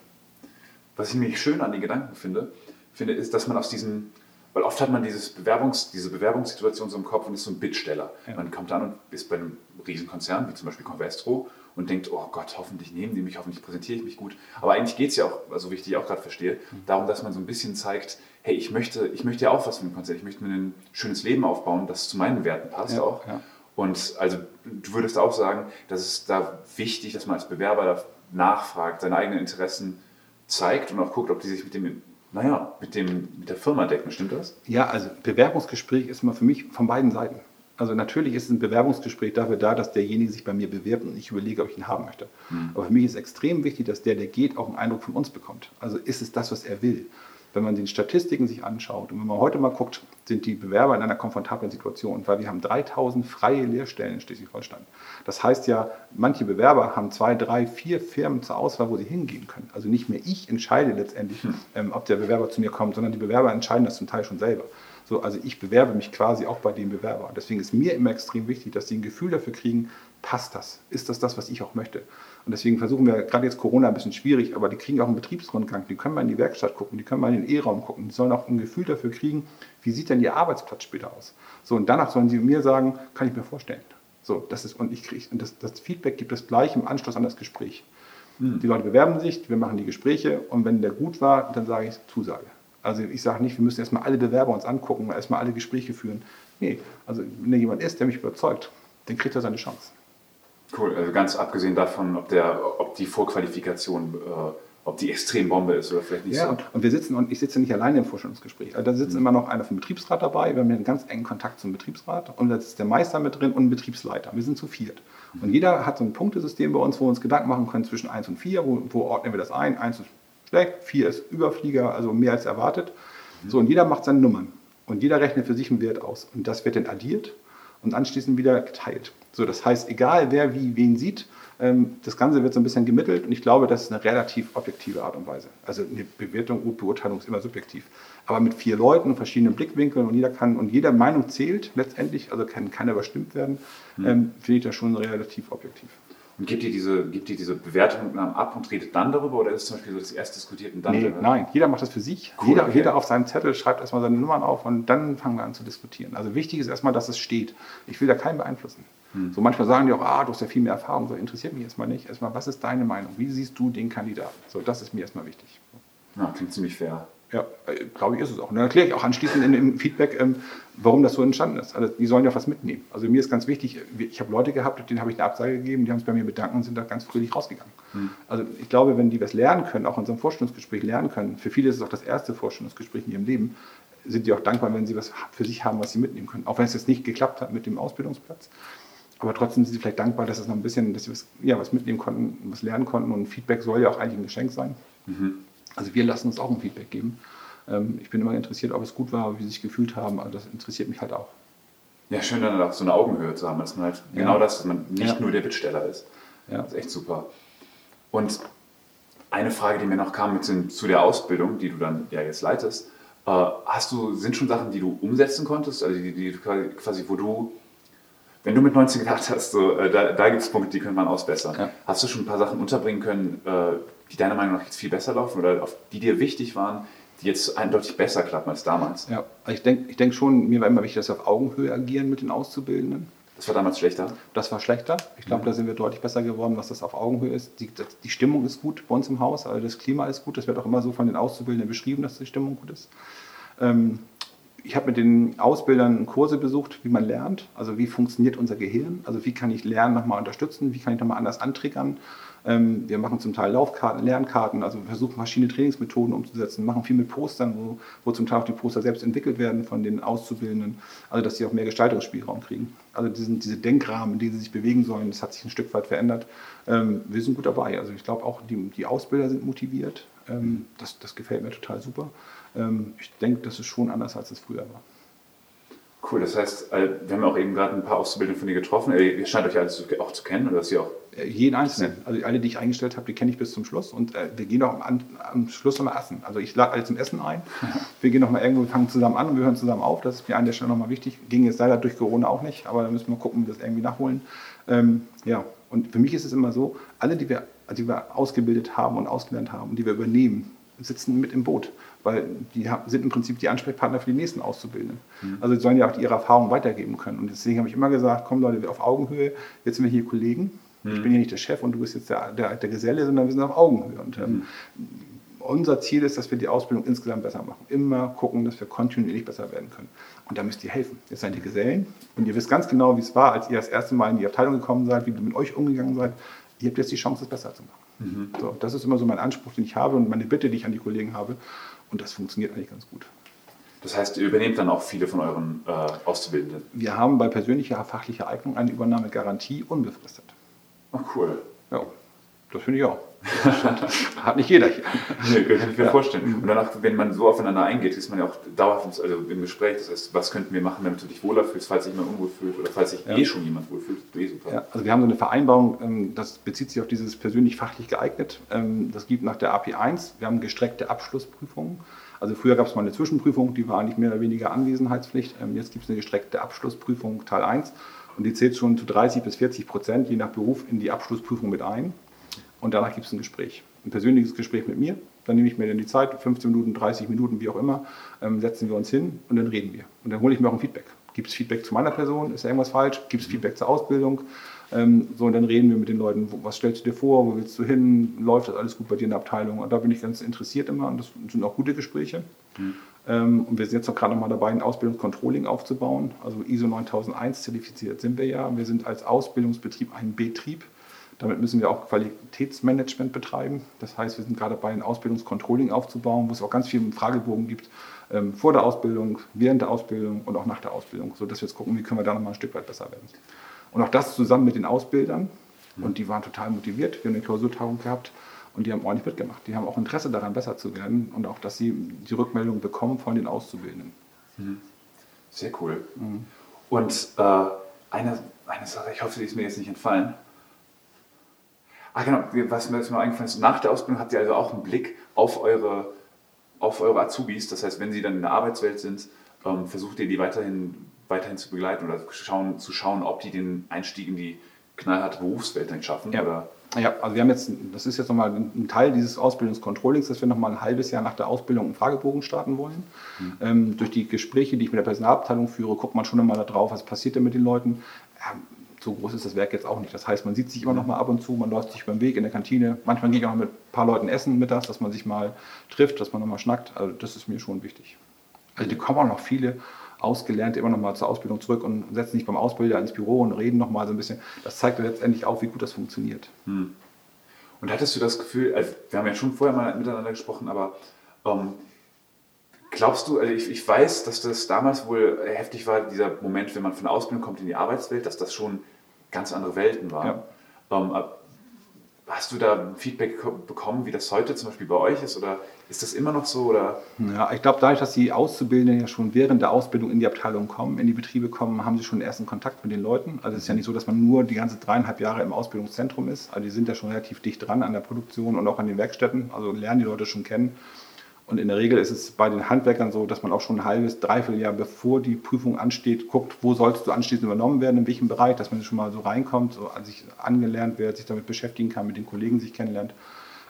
B: Was ich nämlich schön an den Gedanken finde, finde, ist, dass man aus diesen, Weil oft hat man dieses Bewerbungs-, diese Bewerbungssituation so im Kopf und ist so ein Bittsteller. Ja. Man kommt an und ist bei einem Riesenkonzern, wie zum Beispiel Convestro, und denkt, oh Gott, hoffentlich nehmen die mich, hoffentlich präsentiere ich mich gut. Aber eigentlich geht es ja auch, also wie ich die auch gerade verstehe, mhm. darum, dass man so ein bisschen zeigt, hey, ich möchte, ich möchte ja auch was von dem Konzert, ich möchte mir ein schönes Leben aufbauen, das zu meinen Werten passt ja, auch. Ja. Und also du würdest auch sagen, dass es da wichtig, dass man als Bewerber da nachfragt, seine eigenen Interessen zeigt und auch guckt, ob die sich mit dem naja, mit, dem, mit der Firma decken, stimmt das?
A: Ja, also Bewerbungsgespräch ist immer für mich von beiden Seiten. Also natürlich ist ein Bewerbungsgespräch dafür da, dass derjenige sich bei mir bewirbt und ich überlege, ob ich ihn haben möchte. Mhm. Aber für mich ist extrem wichtig, dass der, der geht, auch einen Eindruck von uns bekommt. Also ist es das, was er will wenn man den Statistiken sich anschaut und wenn man heute mal guckt, sind die Bewerber in einer komfortablen Situation, weil wir haben 3000 freie Lehrstellen in Schleswig-Holstein. Das heißt ja, manche Bewerber haben zwei, drei, vier Firmen zur Auswahl, wo sie hingehen können. Also nicht mehr ich entscheide letztendlich, hm. ähm, ob der Bewerber zu mir kommt, sondern die Bewerber entscheiden das zum Teil schon selber. So, also ich bewerbe mich quasi auch bei dem Bewerber. Deswegen ist mir immer extrem wichtig, dass sie ein Gefühl dafür kriegen, passt das? Ist das das, was ich auch möchte? Und deswegen versuchen wir, gerade jetzt Corona ein bisschen schwierig, aber die kriegen auch einen Betriebsrundgang, die können mal in die Werkstatt gucken, die können mal in den E-Raum gucken, die sollen auch ein Gefühl dafür kriegen, wie sieht denn ihr Arbeitsplatz später aus? So, und danach sollen sie mir sagen, kann ich mir vorstellen. So, das ist, und ich kriege, und das, das Feedback gibt es gleich im Anschluss an das Gespräch. Mhm. Die Leute bewerben sich, wir machen die Gespräche und wenn der gut war, dann sage ich Zusage. Also ich sage nicht, wir müssen erstmal alle Bewerber uns angucken, erstmal alle Gespräche führen. Nee, also wenn da jemand ist, der mich überzeugt, dann kriegt er seine Chance.
B: Cool, also ganz abgesehen davon, ob, der, ob die Vorqualifikation, äh, ob die Extrembombe ist oder vielleicht nicht
A: ja,
B: so.
A: Und, und wir sitzen, und ich sitze nicht alleine im Vorstellungsgespräch. Also da sitzt mhm. immer noch einer vom Betriebsrat dabei, wir haben einen ganz engen Kontakt zum Betriebsrat und da ist der Meister mit drin und ein Betriebsleiter. Wir sind zu viert. Mhm. Und jeder hat so ein Punktesystem bei uns, wo wir uns Gedanken machen können zwischen 1 und 4, wo, wo ordnen wir das ein. 1 ist schlecht, 4 ist Überflieger, also mehr als erwartet. Mhm. So, und jeder macht seine Nummern. Und jeder rechnet für sich einen Wert aus. Und das wird dann addiert und anschließend wieder geteilt. So, das heißt, egal wer wie wen sieht, ähm, das Ganze wird so ein bisschen gemittelt und ich glaube, das ist eine relativ objektive Art und Weise. Also eine Bewertung und Beurteilung ist immer subjektiv. Aber mit vier Leuten, verschiedenen Blickwinkeln und jeder kann und jeder Meinung zählt letztendlich, also kann keiner überstimmt werden, mhm. ähm, finde ich das schon relativ objektiv.
B: Und gibt ihr diese, gibt ihr diese Bewertung ab und redet dann darüber oder ist es zum Beispiel so, dass erst diskutiert und dann?
A: Nee, nein, jeder macht das für sich. Cool, jeder, okay. jeder auf seinem Zettel schreibt erstmal seine Nummern auf und dann fangen wir an zu diskutieren. Also wichtig ist erstmal, dass es steht. Ich will da keinen beeinflussen. Hm. So manchmal sagen die auch, ah, du hast ja viel mehr Erfahrung. So interessiert mich erstmal nicht. Erstmal, was ist deine Meinung? Wie siehst du den Kandidaten? So, das ist mir erstmal wichtig.
B: Ja, klingt ziemlich fair.
A: Ja, äh, glaube ich, ist es auch. Und dann erkläre ich auch anschließend in, im Feedback, ähm, warum das so entstanden ist. Also die sollen ja was mitnehmen. Also mir ist ganz wichtig, ich habe Leute gehabt, denen habe ich eine Absage gegeben, die haben es bei mir bedankt und sind da ganz fröhlich rausgegangen. Hm. Also ich glaube, wenn die was lernen können, auch in unserem Vorstellungsgespräch lernen können, für viele ist es auch das erste Vorstellungsgespräch in ihrem Leben, sind die auch dankbar, wenn sie was für sich haben, was sie mitnehmen können. Auch wenn es jetzt nicht geklappt hat mit dem Ausbildungsplatz. Aber trotzdem sind sie vielleicht dankbar, dass es noch ein bisschen, dass sie was, ja, was mitnehmen konnten, was lernen konnten. Und Feedback soll ja auch eigentlich ein Geschenk sein. Mhm. Also wir lassen uns auch ein Feedback geben. Ähm, ich bin immer interessiert, ob es gut war, wie sie sich gefühlt haben. Also das interessiert mich halt auch.
B: Ja, schön dann auch so eine Augenhöhe zu haben, dass man halt ja. genau das, dass man nicht ja. nur der Bittsteller ist. Ja. Das ist echt super. Und eine Frage, die mir noch kam mit dem, zu der Ausbildung, die du dann ja jetzt leitest, äh, hast du, sind schon Sachen, die du umsetzen konntest, also die, die quasi, wo du, wenn du mit 19 gedacht hast, so, äh, da, da gibt es Punkte, die könnte man ausbessern. Ja. Hast du schon ein paar Sachen unterbringen können, äh, die deiner Meinung nach jetzt viel besser laufen oder auf die dir wichtig waren, die jetzt eindeutig besser klappen als damals.
A: Ja, ich denke ich denk schon, mir war immer wichtig, dass wir auf Augenhöhe agieren mit den Auszubildenden.
B: Das war damals schlechter?
A: Das war schlechter. Ich glaube, ja. da sind wir deutlich besser geworden, was das auf Augenhöhe ist. Die, die, Stimmung ist gut bei uns im Haus, also das Klima ist gut. Das wird auch immer so von den Auszubildenden beschrieben, dass die Stimmung gut ist. Ähm, ich habe mit den Ausbildern Kurse besucht, wie man lernt, also wie funktioniert unser Gehirn, also wie kann ich Lernen nochmal unterstützen, wie kann ich nochmal anders antriggern. Ähm, wir machen zum Teil Laufkarten, Lernkarten, also versuchen verschiedene Trainingsmethoden umzusetzen, machen viel mit Postern, wo, wo zum Teil auch die Poster selbst entwickelt werden von den Auszubildenden, also dass sie auch mehr Gestaltungsspielraum kriegen. Also diesen, diese Denkrahmen, in denen sie sich bewegen sollen, das hat sich ein Stück weit verändert. Ähm, wir sind gut dabei. Also ich glaube auch, die, die Ausbilder sind motiviert. Ähm, das, das gefällt mir total super. Ich denke, das ist schon anders, als es früher war.
B: Cool, das heißt, äh, wir haben auch eben gerade ein paar Auszubildende von dir getroffen. Ihr scheint euch alle auch zu kennen oder dass ihr auch.
A: Äh, jeden Einzelnen. Also alle, die ich eingestellt habe, die kenne ich bis zum Schluss. Und äh, wir gehen auch am, am Schluss nochmal essen. Also ich lade alle zum Essen ein. [LAUGHS] Wir gehen nochmal irgendwo, wir fangen zusammen an und wir hören zusammen auf. Das ist mir an der Stelle nochmal wichtig. Ging jetzt leider durch Corona auch nicht, aber da müssen wir gucken, wie wir das irgendwie nachholen. Ähm, ja, und für mich ist es immer so, alle, die wir, die wir ausgebildet haben und ausgelernt haben und die wir übernehmen, sitzen mit im Boot, weil die sind im Prinzip die Ansprechpartner für die nächsten Auszubildenden. Mhm. Also die sollen ja auch ihre Erfahrungen weitergeben können. Und deswegen habe ich immer gesagt, komm Leute, auf Augenhöhe, jetzt sind wir hier Kollegen. Mhm. Ich bin hier nicht der Chef und du bist jetzt der, der, der Geselle, sondern wir sind auf Augenhöhe. Und ähm, mhm. unser Ziel ist, dass wir die Ausbildung insgesamt besser machen. Immer gucken, dass wir kontinuierlich besser werden können. Und da müsst ihr helfen. Jetzt seid ihr Gesellen und ihr wisst ganz genau, wie es war, als ihr das erste Mal in die Abteilung gekommen seid, wie ihr mit euch umgegangen seid. Ihr habt jetzt die Chance, es besser zu machen. Mhm. So, das ist immer so mein Anspruch, den ich habe und meine Bitte, die ich an die Kollegen habe. Und das funktioniert eigentlich ganz gut.
B: Das heißt, ihr übernehmt dann auch viele von euren äh, Auszubildenden?
A: Wir haben bei persönlicher fachlicher Eignung eine Übernahmegarantie unbefristet.
B: Ach cool.
A: Ja, das finde ich auch. [LAUGHS] Hat nicht jeder hier.
B: Nee, kann ich mir ja. vorstellen. Und danach, wenn man so aufeinander eingeht, ist man ja auch dauerhaft also im Gespräch. Das heißt, was könnten wir machen, damit du dich wohler fühlst, falls sich jemand unwohl fühlt oder falls sich ja. eh schon jemand wohl fühlt.
A: Eh ja, also wir haben so eine Vereinbarung, ähm, das bezieht sich auf dieses persönlich fachlich geeignet. Ähm, das gibt nach der AP1. Wir haben gestreckte Abschlussprüfungen. Also früher gab es mal eine Zwischenprüfung, die war eigentlich mehr oder weniger Anwesenheitspflicht. Ähm, jetzt gibt es eine gestreckte Abschlussprüfung Teil 1 und die zählt schon zu 30 bis 40 Prozent, je nach Beruf, in die Abschlussprüfung mit ein und danach gibt es ein Gespräch. Ein persönliches Gespräch mit mir. Dann nehme ich mir dann die Zeit, 15 Minuten, 30 Minuten, wie auch immer, ähm, setzen wir uns hin und dann reden wir. Und dann hole ich mir auch ein Feedback. Gibt es Feedback zu meiner Person? Ist da irgendwas falsch? Gibt es Feedback zur Ausbildung? Ähm, so, und dann reden wir mit den Leuten, wo, was stellst du dir vor, wo willst du hin, läuft das alles gut bei dir in der Abteilung? Und da bin ich ganz interessiert immer und das sind auch gute Gespräche. Mhm. Ähm, und wir sind jetzt auch gerade noch mal dabei, ein Ausbildungscontrolling aufzubauen. Also ISO 9001 zertifiziert sind wir ja. Wir sind als Ausbildungsbetrieb ein Betrieb. Damit müssen wir auch Qualitätsmanagement betreiben. Das heißt, wir sind gerade dabei, ein Ausbildungscontrolling aufzubauen, wo es auch ganz viele Fragebogen gibt, ähm, vor der Ausbildung, während der Ausbildung und auch nach der Ausbildung, sodass wir jetzt gucken, wie können wir da nochmal ein Stück weit besser werden. Und auch das zusammen mit den Ausbildern. Und die waren total motiviert. Wir haben eine Klausurtagung gehabt und die haben ordentlich mitgemacht. Die haben auch Interesse daran, besser zu werden und auch, dass sie die Rückmeldung bekommen von den Auszubildenden.
B: Mhm. Sehr cool. Mhm. Und äh, eine, eine Sache, ich hoffe, die ist mir jetzt nicht entfallen. Ah, genau, was mir jetzt mal eingefallen ist, nach der Ausbildung habt ihr also auch einen Blick auf eure, auf eure Azubis. Das heißt, wenn sie dann in der Arbeitswelt sind, ähm, versucht ihr die weiterhin, weiterhin zu begleiten oder schauen, zu schauen, ob die den Einstieg in die knallharte Berufswelt dann schaffen?
A: Ja.
B: Oder?
A: Ja, also wir haben jetzt, das ist jetzt nochmal ein Teil dieses Ausbildungscontrollings, dass wir nochmal ein halbes Jahr nach der Ausbildung einen Fragebogen starten wollen. Mhm. Ähm, durch die Gespräche, die ich mit der Personalabteilung führe, guckt man schon einmal darauf, was passiert denn mit den Leuten. Ähm, so groß ist das Werk jetzt auch nicht. Das heißt, man sieht sich immer noch mal ab und zu, man läuft sich beim Weg in der Kantine. Manchmal gehe ich auch mit ein paar Leuten essen mittags, dass man sich mal trifft, dass man noch mal schnackt. Also das ist mir schon wichtig. Also die kommen auch noch viele Ausgelernte immer noch mal zur Ausbildung zurück und setzen sich beim Ausbilder ins Büro und reden noch mal so ein bisschen. Das zeigt letztendlich auch, wie gut das funktioniert. Hm.
B: Und hattest du das Gefühl, also wir haben ja schon vorher mal miteinander gesprochen, aber ähm, Glaubst du, also ich, ich, weiß, dass das damals wohl heftig war, dieser Moment, wenn man von der Ausbildung kommt in die Arbeitswelt, dass das schon ganz andere Welten waren. Ja. Ähm, hast du da Feedback bekommen, wie das heute zum Beispiel bei euch ist? Oder ist das immer noch so? Oder?
A: Ja, ich glaube, dadurch, dass die Auszubildenden ja schon während der Ausbildung in die Abteilung kommen, in die Betriebe kommen, haben sie schon ersten Kontakt mit den Leuten. Also es ist ja nicht so, dass man nur die ganze dreieinhalb Jahre im Ausbildungszentrum ist. Also die sind ja schon relativ dicht dran an der Produktion und auch an den Werkstätten. Also lernen die Leute schon kennen. Und in der Regel ist es bei den Handwerkern so, dass man auch schon ein halbes, dreiviertel Jahr bevor die Prüfung ansteht, guckt, wo sollst du anschließend übernommen werden, in welchem Bereich, dass man schon mal so reinkommt, so sich angelernt wird, sich damit beschäftigen kann, mit den Kollegen sich kennenlernt.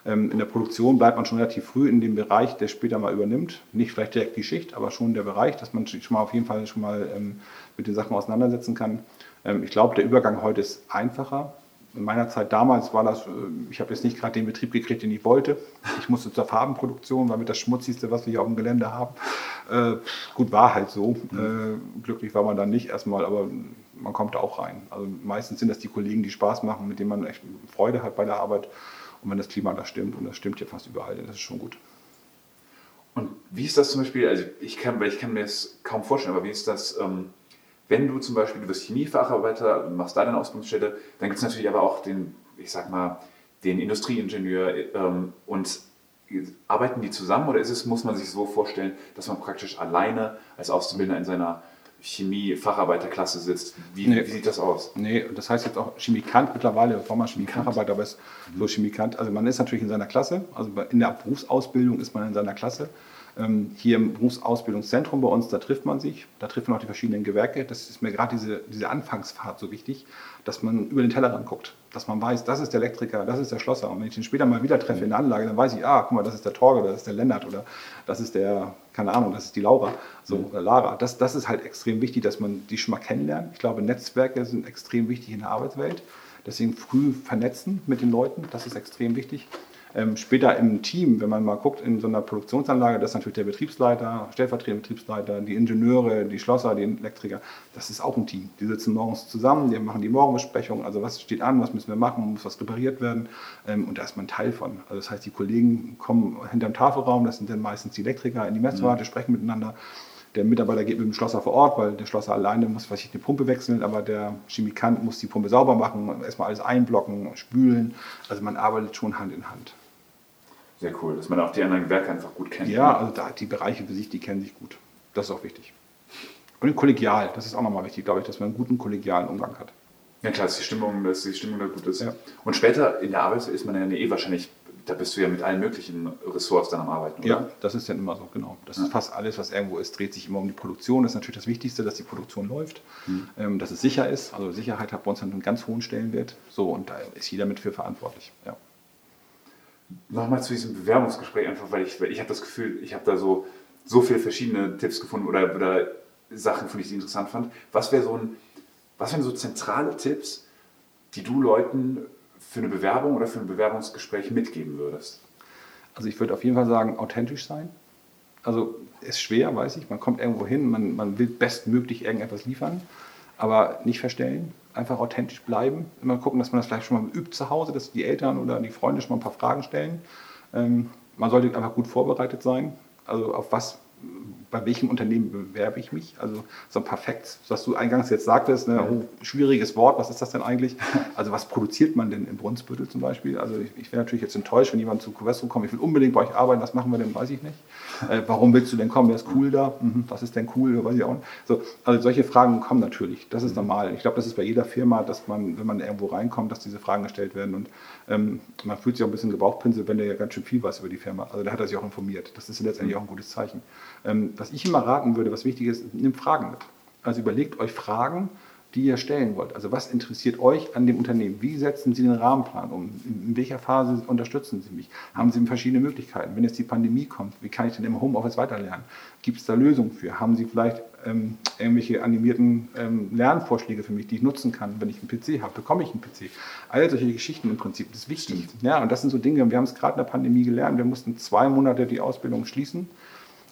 A: Ähm, in der Produktion bleibt man schon relativ früh in dem Bereich, der später mal übernimmt. Nicht vielleicht direkt die Schicht, aber schon der Bereich, dass man schon mal auf jeden Fall schon mal ähm, mit den Sachen auseinandersetzen kann. Ähm, ich glaube, der Übergang heute ist einfacher in meiner Zeit damals war das, äh, ich habe jetzt nicht gerade den Betrieb gekriegt, den ich wollte. Ich musste zur Farbenproduktion, war mit das Schmutzigste, was wir hier auf dem Gelände haben. Äh, gut, war halt so. Mhm. Äh, glücklich war man dann nicht erstmal, aber man kommt da auch rein. Also meistens sind das die Kollegen, die Spaß machen, mit denen man echt Freude hat bei der Arbeit. Und wenn das Klima da stimmt, und das stimmt ja fast überall, das ist schon gut.
B: Und wie ist das zum Beispiel, also ich kann, ich kann mir das kaum vorstellen, aber wie ist das, ähm, wenn du zum Beispiel, du bist Chemiefacharbeiter, machst da deine Ausbildungsstelle, dann gibt es natürlich aber auch den, ich sag mal, den Industrieingenieur ähm, und arbeiten die zusammen oder ist es, muss man sich so vorstellen, dass man praktisch alleine als Auszubildender in seiner Chemie-Facharbeiterklasse sitzt. Wie, nee, wie, sieht das aus?
A: Nee, das heißt jetzt auch Chemikant mittlerweile, bevor man Chemiefacharbeiter, ist mhm. so Chemikant. Also man ist natürlich in seiner Klasse, also in der Berufsausbildung ist man in seiner Klasse. Ähm, hier im Berufsausbildungszentrum bei uns, da trifft man sich, da trifft man auch die verschiedenen Gewerke. Das ist mir gerade diese, diese Anfangsfahrt so wichtig, dass man über den Tellerrand guckt, dass man weiß, das ist der Elektriker, das ist der Schlosser. Und wenn ich den später mal wieder treffe in der Anlage, dann weiß ich, ah, guck mal, das ist der Torge, das ist der Lennart oder das ist der, keine Ahnung, das ist die Laura, so mhm. oder Lara. Das, das ist halt extrem wichtig, dass man die schon mal kennenlernt. Ich glaube, Netzwerke sind extrem wichtig in der Arbeitswelt. Deswegen früh vernetzen mit den Leuten, das ist extrem wichtig. Ähm, später im Team, wenn man mal guckt, in so einer Produktionsanlage, das ist natürlich der Betriebsleiter, stellvertretende Betriebsleiter, die Ingenieure, die Schlosser, die Elektriker, das ist auch ein Team. Die sitzen morgens zusammen, die machen die Morgenbesprechung, also was steht an, was müssen wir machen, muss was repariert werden ähm, und da ist man Teil von. Also das heißt, die Kollegen kommen hinterm Tafelraum, das sind dann meistens die Elektriker in die Messwarte, mhm. sprechen miteinander der Mitarbeiter geht mit dem Schlosser vor Ort, weil der Schlosser alleine muss vielleicht eine Pumpe wechseln, aber der Chemikant muss die Pumpe sauber machen, erstmal alles einblocken, spülen. Also man arbeitet schon Hand in Hand.
B: Sehr cool, dass man auch die anderen Gewerke einfach gut kennt.
A: Ja, also da, die Bereiche für sich, die kennen sich gut. Das ist auch wichtig. Und kollegial, das ist auch nochmal wichtig, glaube ich, dass man einen guten kollegialen Umgang hat.
B: Ja klar, dass die Stimmung, dass die Stimmung da gut ist. Ja. Und später in der Arbeit ist man ja eh wahrscheinlich da bist du ja mit allen möglichen Ressorts dann am Arbeiten,
A: oder? Ja, das ist dann immer so, genau. Das ja. ist fast alles, was irgendwo ist, dreht sich immer um die Produktion. Das ist natürlich das Wichtigste, dass die Produktion läuft, mhm. ähm, dass es sicher ist. Also Sicherheit hat bei uns einen ganz hohen Stellenwert. So, und da ist jeder mit für verantwortlich. Ja.
B: Nochmal zu diesem Bewerbungsgespräch, einfach weil ich, weil ich habe das Gefühl, ich habe da so, so viele verschiedene Tipps gefunden oder, oder Sachen, von die ich interessant fand. Was wäre so ein, was wären so zentrale Tipps, die du Leuten für eine Bewerbung oder für ein Bewerbungsgespräch mitgeben würdest?
A: Also ich würde auf jeden Fall sagen, authentisch sein. Also ist schwer, weiß ich. Man kommt irgendwo hin, man, man will bestmöglich irgendetwas liefern, aber nicht verstellen. Einfach authentisch bleiben. Immer gucken, dass man das vielleicht schon mal übt zu Hause, dass die Eltern oder die Freunde schon mal ein paar Fragen stellen. Ähm, man sollte einfach gut vorbereitet sein. Also auf was bei welchem Unternehmen bewerbe ich mich? Also so ein paar Facts, was du eingangs jetzt sagtest, ne, oh, schwieriges Wort, was ist das denn eigentlich? Also was produziert man denn in Brunsbüttel zum Beispiel? Also ich, ich wäre natürlich jetzt enttäuscht, wenn jemand zu Covestro kommt, ich will unbedingt bei euch arbeiten, was machen wir denn, weiß ich nicht. Äh, warum willst du denn kommen, wer ist cool da? Mhm, was ist denn cool, weiß ich auch nicht. So, also solche Fragen kommen natürlich, das ist mhm. normal. Ich glaube, das ist bei jeder Firma, dass man, wenn man irgendwo reinkommt, dass diese Fragen gestellt werden und ähm, man fühlt sich auch ein bisschen gebauchpinselt, wenn der ja ganz schön viel weiß über die Firma. Also da hat er sich auch informiert. Das ist letztendlich mhm. auch ein gutes Zeichen. Ähm, was ich immer raten würde, was wichtig ist, nimmt Fragen mit. Also überlegt euch Fragen, die ihr stellen wollt. Also was interessiert euch an dem Unternehmen? Wie setzen Sie den Rahmenplan um? In welcher Phase unterstützen Sie mich? Haben Sie verschiedene Möglichkeiten? Wenn jetzt die Pandemie kommt, wie kann ich denn im Homeoffice weiterlernen? Gibt es da Lösungen für? Haben Sie vielleicht ähm, irgendwelche animierten ähm, Lernvorschläge für mich, die ich nutzen kann, wenn ich einen PC habe? Bekomme ich einen PC? All solche Geschichten im Prinzip, das ist wichtig. Ja, und das sind so Dinge, wir haben es gerade in der Pandemie gelernt, wir mussten zwei Monate die Ausbildung schließen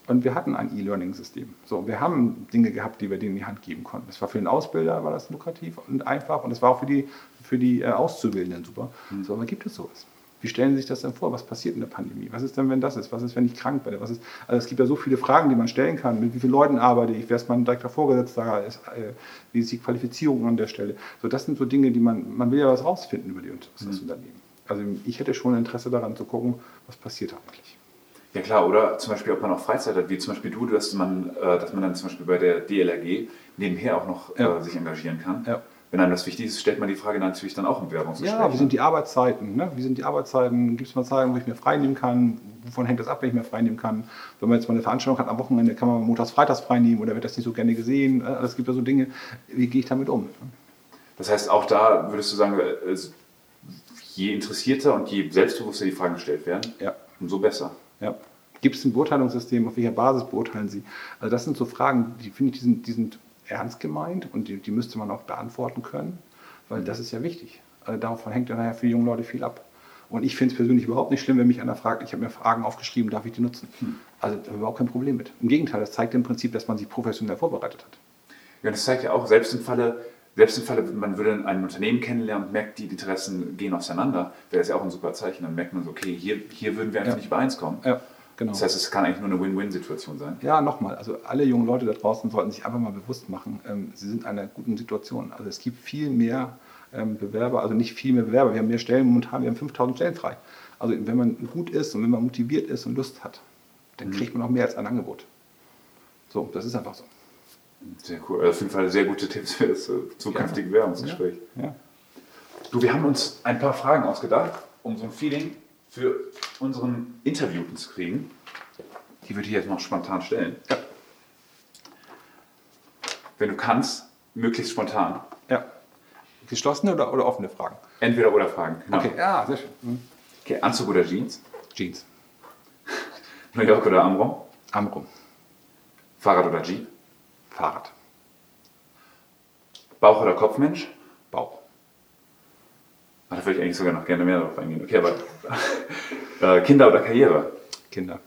A: und wir hatten ein E-Learning-System. So, wir haben Dinge gehabt, die wir denen in die Hand geben konnten. Das war für den Ausbilder war das lukrativ und einfach und es war auch für die, für die äh, Auszubildenden super. Mhm. So, aber gibt es sowas? Wie stellen Sie sich das denn vor? Was passiert in der Pandemie? Was ist denn, wenn das ist? Was ist, wenn ich krank werde? Was ist, also es gibt ja so viele Fragen, die man stellen kann. Mit wie vielen Leuten arbeite ich? Wer ist mein direkter Vorgesetzter? Ist, äh, wie ist die Qualifizierung an der Stelle? So, das sind so Dinge, die man, man will ja was rausfinden über die, das mhm. Unternehmen. Also ich hätte schon Interesse daran zu gucken, was passiert eigentlich.
B: Ja klar, oder zum Beispiel, ob man auch Freizeit hat, wie zum Beispiel du, dass man, äh, dass man dann zum Beispiel bei der DLRG nebenher auch noch ja. äh, sich engagieren kann. Ja. Wenn einem das wichtig ist, stellt man die Frage natürlich dann auch im Bewerbungsgespräch.
A: Ja, wie sind die Arbeitszeiten? Ne? Wie sind die Arbeitszeiten? Gibt es mal Zeiten, wo ich mir frei nehmen kann? Wovon hängt das ab, wenn ich mir frei nehmen kann? Wenn man jetzt mal eine Veranstaltung hat am Wochenende, kann man montags, freitags frei nehmen oder wird das nicht so gerne gesehen? Äh, es gibt ja so Dinge, wie gehe ich damit um?
B: Das heißt, auch da würdest du sagen, äh, je interessierter und je selbstbewusster die Fragen gestellt werden, ja. umso besser.
A: Ja. Gibt es ein Beurteilungssystem? Auf welcher Basis beurteilen Sie? Also das sind so Fragen, die finde ich, die sind, die sind ernst gemeint und die, die, müsste man auch beantworten können, weil das ist ja wichtig. Also davon hängt ja nachher für die jungen Leute viel ab. Und ich finde es persönlich überhaupt nicht schlimm, wenn mich einer fragt, ich habe mir Fragen aufgeschrieben, darf ich die nutzen? Hm. Also da habe ich überhaupt kein Problem mit. Im Gegenteil, das zeigt im Prinzip, dass man sich professionell vorbereitet hat.
B: Ja, das zeigt ja auch, selbst im Falle, selbst im Falle, man würde ein Unternehmen kennenlernen und merkt, die Interessen gehen auseinander, wäre das ja auch ein super Zeichen. Dann merkt man so, okay, hier, hier würden wir einfach ja. nicht übereinskommen. Ja. Genau. Das heißt, es kann eigentlich nur eine Win-Win-Situation sein.
A: Ja, nochmal. Also alle jungen Leute da draußen sollten sich einfach mal bewusst machen, ähm, sie sind in einer guten Situation. Also es gibt viel mehr ähm, Bewerber, also nicht viel mehr Bewerber. Wir haben mehr Stellen momentan, wir haben 5000 Stellen frei. Also wenn man gut ist und wenn man motiviert ist und Lust hat, dann mhm. kriegt man auch mehr als ein Angebot. So, das ist einfach so.
B: Sehr cool. Also auf jeden Fall sehr gute Tipps für das äh, zukünftige ja. Bewerbungsgespräch. Ja. Ja. Du, wir haben uns ein paar Fragen ausgedacht, um so ein Feeling für unseren Interviewten zu kriegen. Die würde ich jetzt noch spontan stellen.
A: Ja.
B: Wenn du kannst, möglichst spontan.
A: Ja. Geschlossene oder, oder offene Fragen?
B: Entweder oder Fragen. Genau.
A: Okay, ja, sehr schön. Mhm.
B: Okay, Anzug oder Jeans?
A: Jeans. [LAUGHS]
B: New York oder Amrum?
A: Amrum.
B: Fahrrad oder Jeep?
A: Fahrrad.
B: Bauch- oder Kopfmensch? Ah, Da würde ich eigentlich sogar noch gerne mehr darauf eingehen. Okay, aber [LAUGHS] äh, Kinder oder Karriere?
A: Kinder.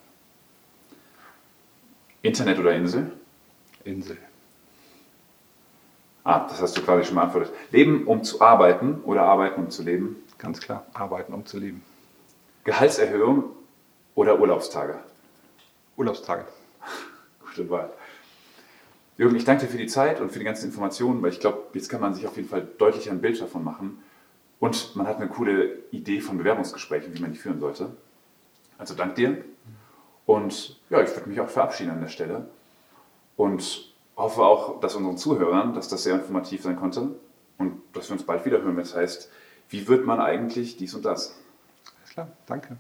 B: Internet oder Insel?
A: Insel.
B: Ah, das hast du quasi schon beantwortet. Leben, um zu arbeiten oder arbeiten, um zu leben?
A: Ganz klar. Arbeiten, um zu leben.
B: Gehaltserhöhung oder Urlaubstage?
A: Urlaubstage. [LAUGHS]
B: Gute Wahl. Jürgen, ich danke dir für die Zeit und für die ganzen Informationen, weil ich glaube, jetzt kann man sich auf jeden Fall deutlich ein Bild davon machen. Und man hat eine coole Idee von Bewerbungsgesprächen, wie man die führen sollte. Also dank dir. Und ja, ich würde mich auch verabschieden an der Stelle. Und hoffe auch, dass unseren Zuhörern, dass das sehr informativ sein konnte. Und dass wir uns bald wieder hören, wenn es heißt, wie wird man eigentlich dies und das?
A: Alles klar. Danke.